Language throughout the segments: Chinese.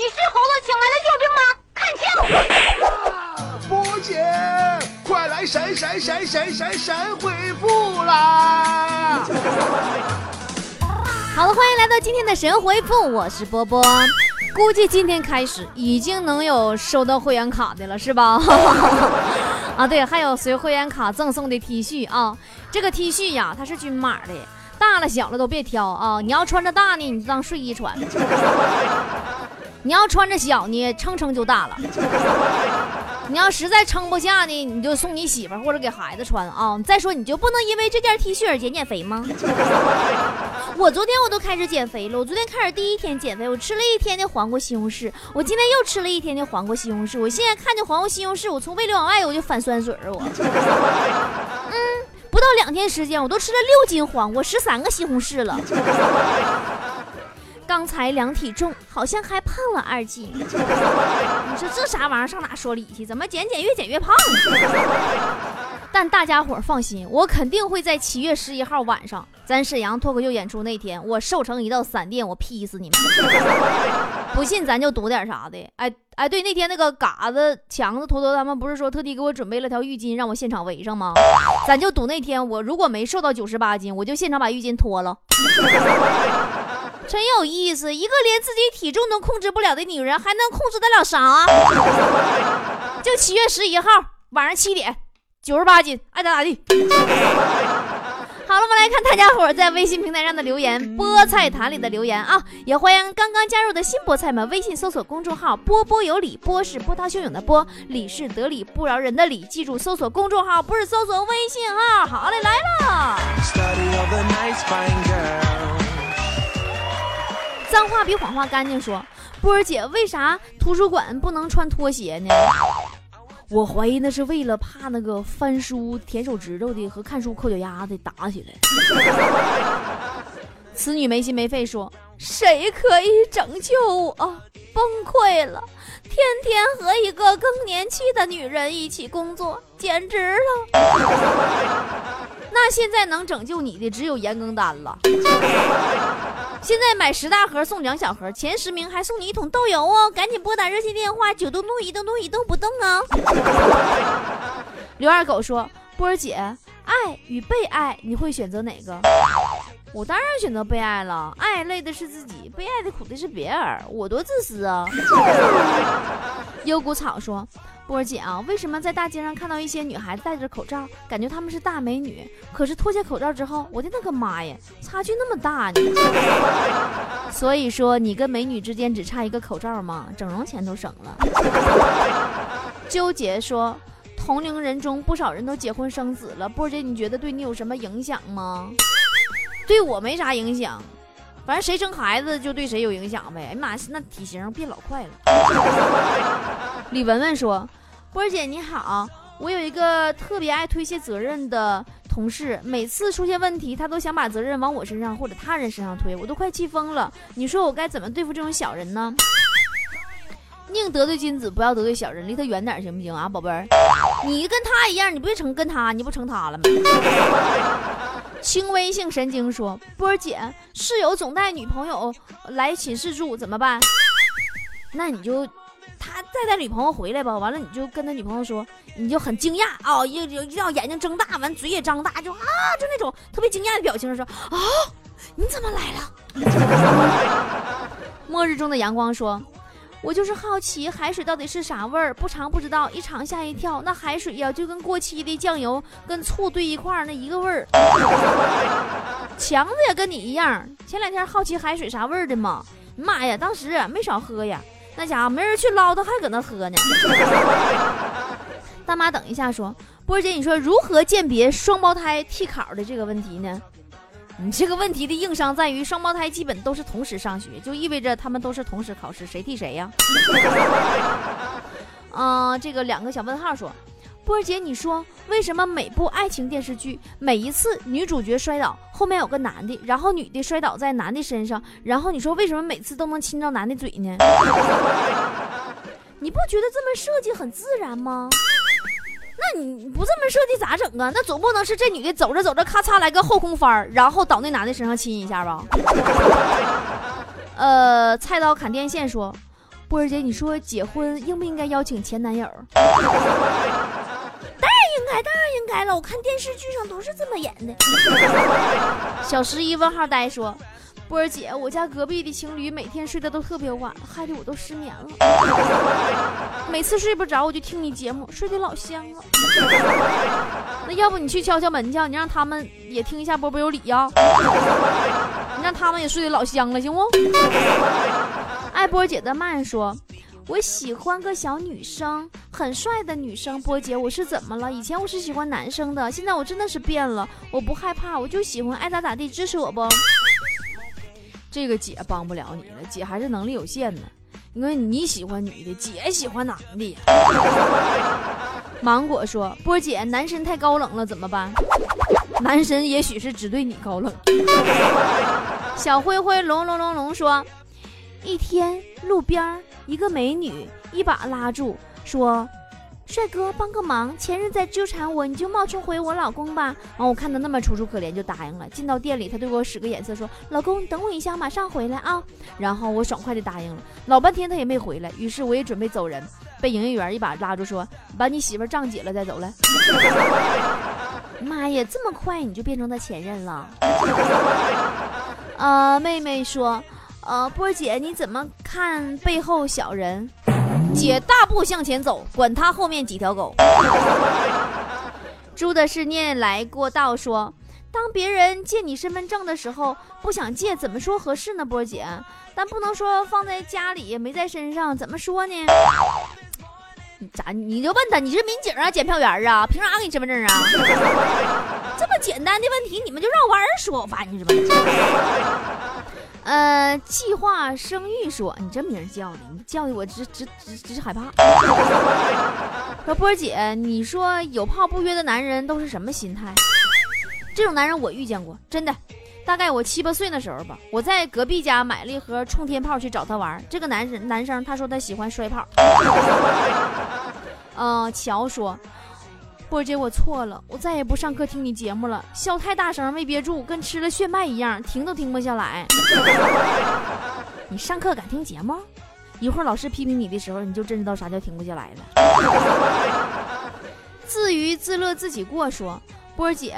你是猴子请来的救兵吗？看清！波姐，快来神神神神神神回复啦！好了，欢迎来到今天的神回复，我是波波。估计今天开始已经能有收到会员卡的了，是吧？啊，对，还有随会员卡赠送的 T 恤啊。这个 T 恤呀，它是均码的，大了小了都别挑啊。你要穿着大呢，你就当睡衣穿；你要穿着小呢，撑撑就大了。你要实在撑不下呢，你就送你媳妇或者给孩子穿啊。再说，你就不能因为这件 T 恤而减减肥吗？我昨天我都开始减肥了。我昨天开始第一天减肥，我吃了一天的黄瓜西红柿。我今天又吃了一天的黄瓜西红柿。我现在看见黄瓜西红柿，我从胃里往外我就反酸水儿。我，嗯，不到两天时间，我都吃了六斤黄瓜，十三个西红柿了。刚才量体重，好像还胖了二斤。你说这啥玩意儿？上哪说理去？怎么减减越减越胖？但大家伙放心，我肯定会在七月十一号晚上，咱沈阳脱口秀演出那天，我瘦成一道闪电，我劈死你们！不信咱就赌点啥的。哎哎，对，那天那个嘎子、强子、坨坨他们不是说特地给我准备了条浴巾，让我现场围上吗？咱就赌那天我如果没瘦到九十八斤，我就现场把浴巾脱了。真有意思，一个连自己体重都控制不了的女人，还能控制得了啥？就七月十一号晚上七点。九十八斤，爱咋咋地。好了，我们来看大家伙在微信平台上的留言，菠菜坛里的留言啊，也欢迎刚刚加入的新菠菜们，微信搜索公众号“波波有理”，波是波涛汹涌的波，理是得理不饶人的理，记住搜索公众号，不是搜索微信号。好嘞，来了。脏话比谎话干净，说波儿姐，为啥图书馆不能穿拖鞋呢？我怀疑那是为了怕那个翻书舔手指头的和看书抠脚丫子打起来。此女没心没肺说：“谁可以拯救我？崩溃了！天天和一个更年期的女人一起工作，简直了。”那现在能拯救你的只有盐更丹了。现在买十大盒送两小盒，前十名还送你一桶豆油哦！赶紧拨打热线电话九动动一动动一动不动啊！刘二狗说：“波儿姐，爱与被爱，你会选择哪个？”我当然选择被爱了，爱累的是自己，被爱的苦的是别人，我多自私啊！幽谷草说。波儿姐啊，为什么在大街上看到一些女孩子戴着口罩，感觉她们是大美女？可是脱下口罩之后，我的那个妈呀，差距那么大呢！所以说，你跟美女之间只差一个口罩吗？整容钱都省了。纠结说，同龄人中不少人都结婚生子了，波儿姐，你觉得对你有什么影响吗？对我没啥影响，反正谁生孩子就对谁有影响呗。哎呀妈，那体型变老快了。李文文说。波儿姐你好，我有一个特别爱推卸责任的同事，每次出现问题，他都想把责任往我身上或者他人身上推，我都快气疯了。你说我该怎么对付这种小人呢？宁得罪君子，不要得罪小人，离他远点行不行啊，宝贝儿？你跟他一样，你不就成跟他，你不成他了吗？轻微性神经说，波儿姐，室友总带女朋友来寝室住，怎么办？那你就。他再带女朋友回来吧，完了你就跟他女朋友说，你就很惊讶啊，一一定要眼睛睁大，完嘴也张大，就啊，就那种特别惊讶的表情说啊，你怎么来了？末日中的阳光说，我就是好奇海水到底是啥味儿，不尝不知道，一尝吓一跳。那海水呀，就跟过期的酱油跟醋兑一块儿那一个味儿。强子也跟你一样，前两天好奇海水啥味儿的嘛，妈呀，当时没少喝呀。那家伙没人去捞，他还搁那喝呢。大妈，等一下，说波姐，你说如何鉴别双胞胎替考的这个问题呢？你这个问题的硬伤在于双胞胎基本都是同时上学，就意味着他们都是同时考试，谁替谁呀？嗯，这个两个小问号说。波儿姐，你说为什么每部爱情电视剧，每一次女主角摔倒后面有个男的，然后女的摔倒在男的身上，然后你说为什么每次都能亲到男的嘴呢？你不觉得这么设计很自然吗？那你不这么设计咋整啊？那总不能是这女的走着走着咔嚓来个后空翻，然后倒那男的身上亲一下吧？呃，菜刀砍电线说。波儿姐，你说结婚应不应该邀请前男友？当然应该，当然应该了。我看电视剧上都是这么演的。小十一问号呆说。波儿姐，我家隔壁的情侣每天睡得都特别晚，害得我都失眠了。每次睡不着，我就听你节目，睡得老香了。那要不你去敲敲门去，你让他们也听一下波波有理呀。你让他们也睡得老香了，行不？爱波姐的慢说：“我喜欢个小女生，很帅的女生。波姐，我是怎么了？以前我是喜欢男生的，现在我真的是变了。我不害怕，我就喜欢，爱咋咋地，支持我不？”这个姐帮不了你了，姐还是能力有限呢，因为你喜欢女的，姐喜欢男的。芒果说：“波姐，男神太高冷了，怎么办？男神也许是只对你高冷。”小灰灰龙龙龙龙说：“一天路边一个美女一把拉住，说。”帅哥，帮个忙，前任在纠缠我，你就冒充回我老公吧。完，我看他那么楚楚可怜，就答应了。进到店里，他对我使个眼色，说：“老公，你等我一下，马上回来啊。”然后我爽快的答应了。老半天他也没回来，于是我也准备走人，被营业员一把拉住，说：“把你媳妇账结了再走来。” 妈呀，这么快你就变成他前任了？呃，妹妹说：“呃，波姐你怎么看背后小人？”姐大步向前走，管他后面几条狗。猪的是念来过道说，当别人借你身份证的时候，不想借，怎么说合适呢？波姐，但不能说放在家里没在身上，怎么说呢？咋？你就问他，你是民警啊，检票员啊，凭啥给你身份证啊？这么简单的问题，你们就绕弯说，我烦你是吧？呃，计划生育说你这名叫的，你叫的我直直直直是害怕。说波儿姐，你说有炮不约的男人都是什么心态？这种男人我遇见过，真的。大概我七八岁的时候吧，我在隔壁家买了一盒冲天炮去找他玩。这个男人男生他说他喜欢摔炮。嗯，乔说。波姐，我错了，我再也不上课听你节目了。笑太大声没憋住，跟吃了炫迈一样，停都停不下来。你上课敢听节目？一会儿老师批评你的时候，你就真知道啥叫停不下来了。自娱自乐自己过，说波姐，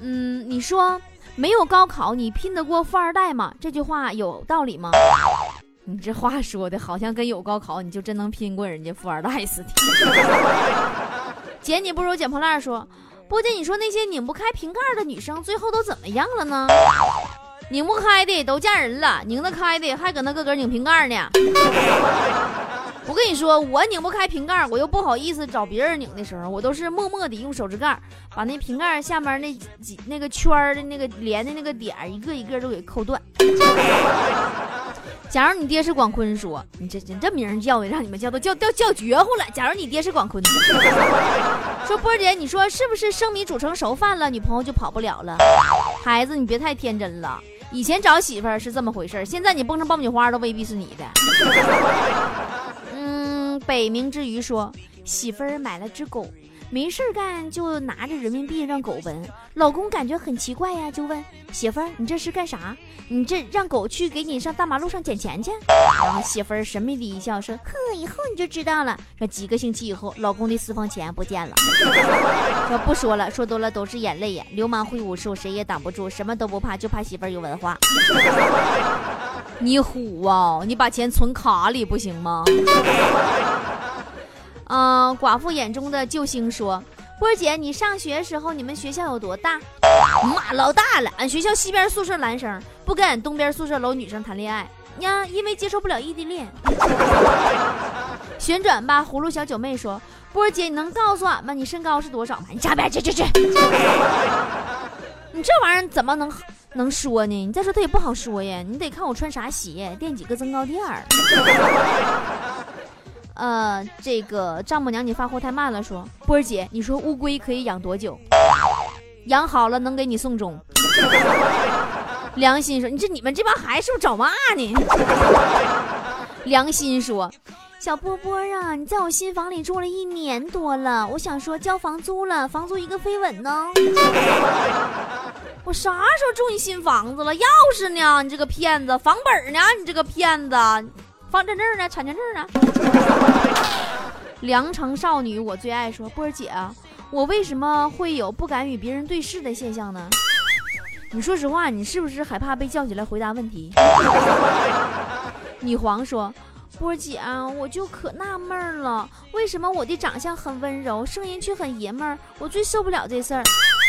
嗯，你说没有高考你拼得过富二代吗？这句话有道理吗？你这话说的好像跟有高考你就真能拼过人家富二代似的。姐，你不如捡破烂说，波姐，你说那些拧不开瓶盖的女生最后都怎么样了呢？拧不开的都嫁人了，拧得开的还搁那个个拧瓶盖呢。我跟你说，我拧不开瓶盖，我又不好意思找别人拧的时候，我都是默默地用手指盖把那瓶盖下面那几那个圈的那个连的那个点一个一个都给扣断。假如你爹是广坤，说你这这这名叫的，让你们叫都叫叫叫绝乎了。假如你爹是广坤，说波姐，你说是不是生米煮成熟饭了，女朋友就跑不了了？孩子，你别太天真了。以前找媳妇儿是这么回事，现在你蹦成爆米花都未必是你的。嗯，北冥之鱼说，媳妇儿买了只狗。没事干就拿着人民币让狗闻，老公感觉很奇怪呀，就问媳妇儿：“你这是干啥？你这让狗去给你上大马路上捡钱去？”然后媳妇儿神秘的一笑说：“呵，以后你就知道了。”说几个星期以后，老公的私房钱不见了。说不说了，说多了都是眼泪呀。流氓会武术，谁也挡不住，什么都不怕，就怕媳妇儿有文化。你虎啊！你把钱存卡里不行吗？嗯，寡妇眼中的救星说：“波儿姐，你上学时候你们学校有多大？妈，老大了！俺学校西边宿舍男生不跟俺东边宿舍楼女生谈恋爱呀，因为接受不了异地恋。”旋转吧，葫芦小九妹说：“波儿姐，你能告诉俺吗你身高是多少吗？你加边去去去！你这玩意儿怎么能能说呢？你再说他也不好说呀，你得看我穿啥鞋，垫几个增高垫儿。”呃，这个丈母娘，你发货太慢了。说波儿姐，你说乌龟可以养多久？养好了能给你送终。良心说，你这你们这帮孩子是不是找骂呢？良心说，小波波啊，你在我新房里住了一年多了，我想说交房租了，房租一个飞吻呢。我啥时候住你新房子了？钥匙呢？你这个骗子，房本呢？你这个骗子。房产证呢？产权证呢？良城少女，我最爱说波儿姐啊，我为什么会有不敢与别人对视的现象呢？你说实话，你是不是害怕被叫起来回答问题？女皇说。波姐啊，我就可纳闷了，为什么我的长相很温柔，声音却很爷们儿？我最受不了这事儿。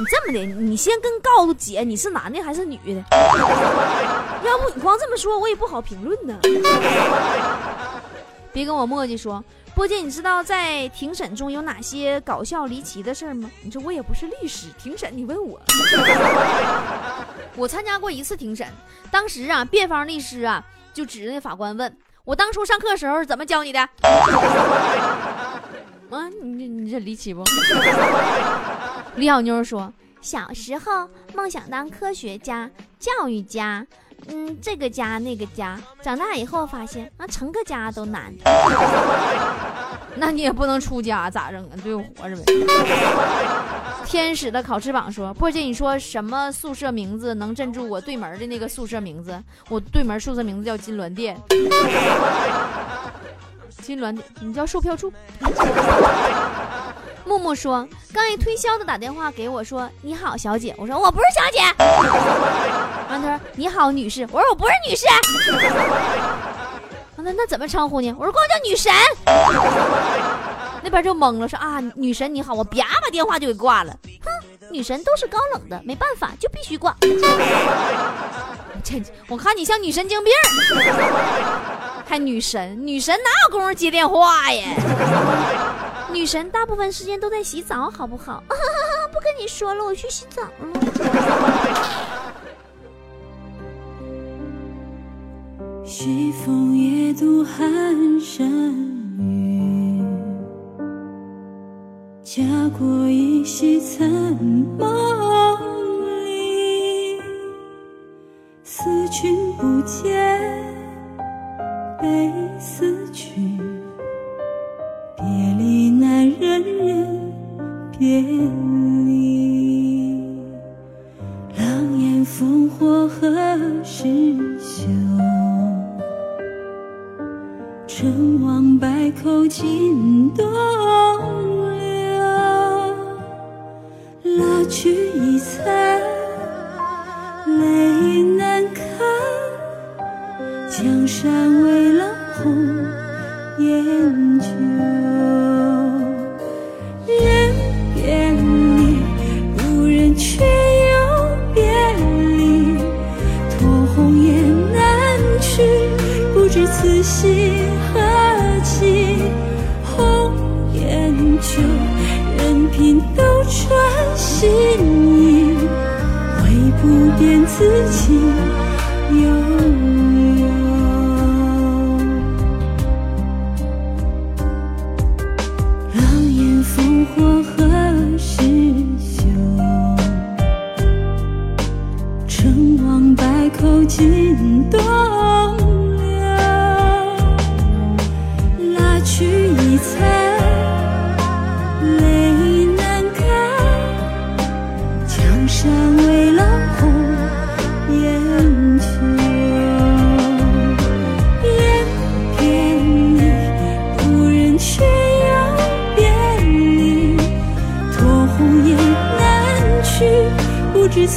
你这么的，你先跟告诉姐，你是男的还是女的？要不你光这么说，我也不好评论呢。别跟我墨迹说，波姐，你知道在庭审中有哪些搞笑离奇的事儿吗？你说我也不是律师，庭审你问我。我参加过一次庭审，当时啊，辩方律师啊就指着那法官问。我当初上课时候怎么教你的？啊，你你这离奇不？李小妞说，小时候梦想当科学家、教育家，嗯，这个家那个家，长大以后发现啊，成个家都难。那你也不能出家，咋整啊？就活着呗。天使的烤翅膀说：“波姐，你说什么宿舍名字能镇住我对门的那个宿舍名字？我对门宿舍名字叫金銮殿。金銮殿，你叫售票处。”木木说：“刚一推销的打电话给我说，你好，小姐。我说我不是小姐。完他说你好，女士。我说我不是女士。那那怎么称呼你？我说光叫女神。那边就懵了，说啊，女神你好，我啪把电话就给挂了。哼，女神都是高冷的，没办法，就必须挂。这我看你像女神经病，还女神，女神哪有功夫接电话呀？女神大部分时间都在洗澡，好不好？不跟你说了，我去洗澡了。西风夜渡寒山雨，家国依稀残梦人人别离。狼烟烽火何时休？成王败寇尽东流，拉去已残，泪难干。江山未老红颜旧，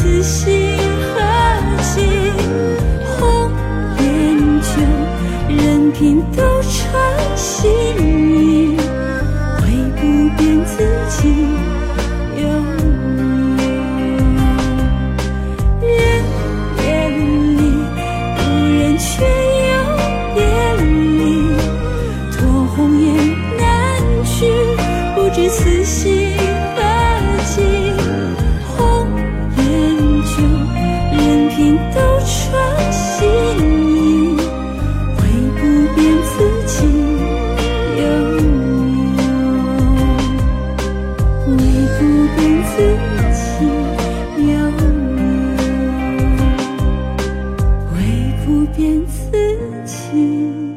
此心见自己。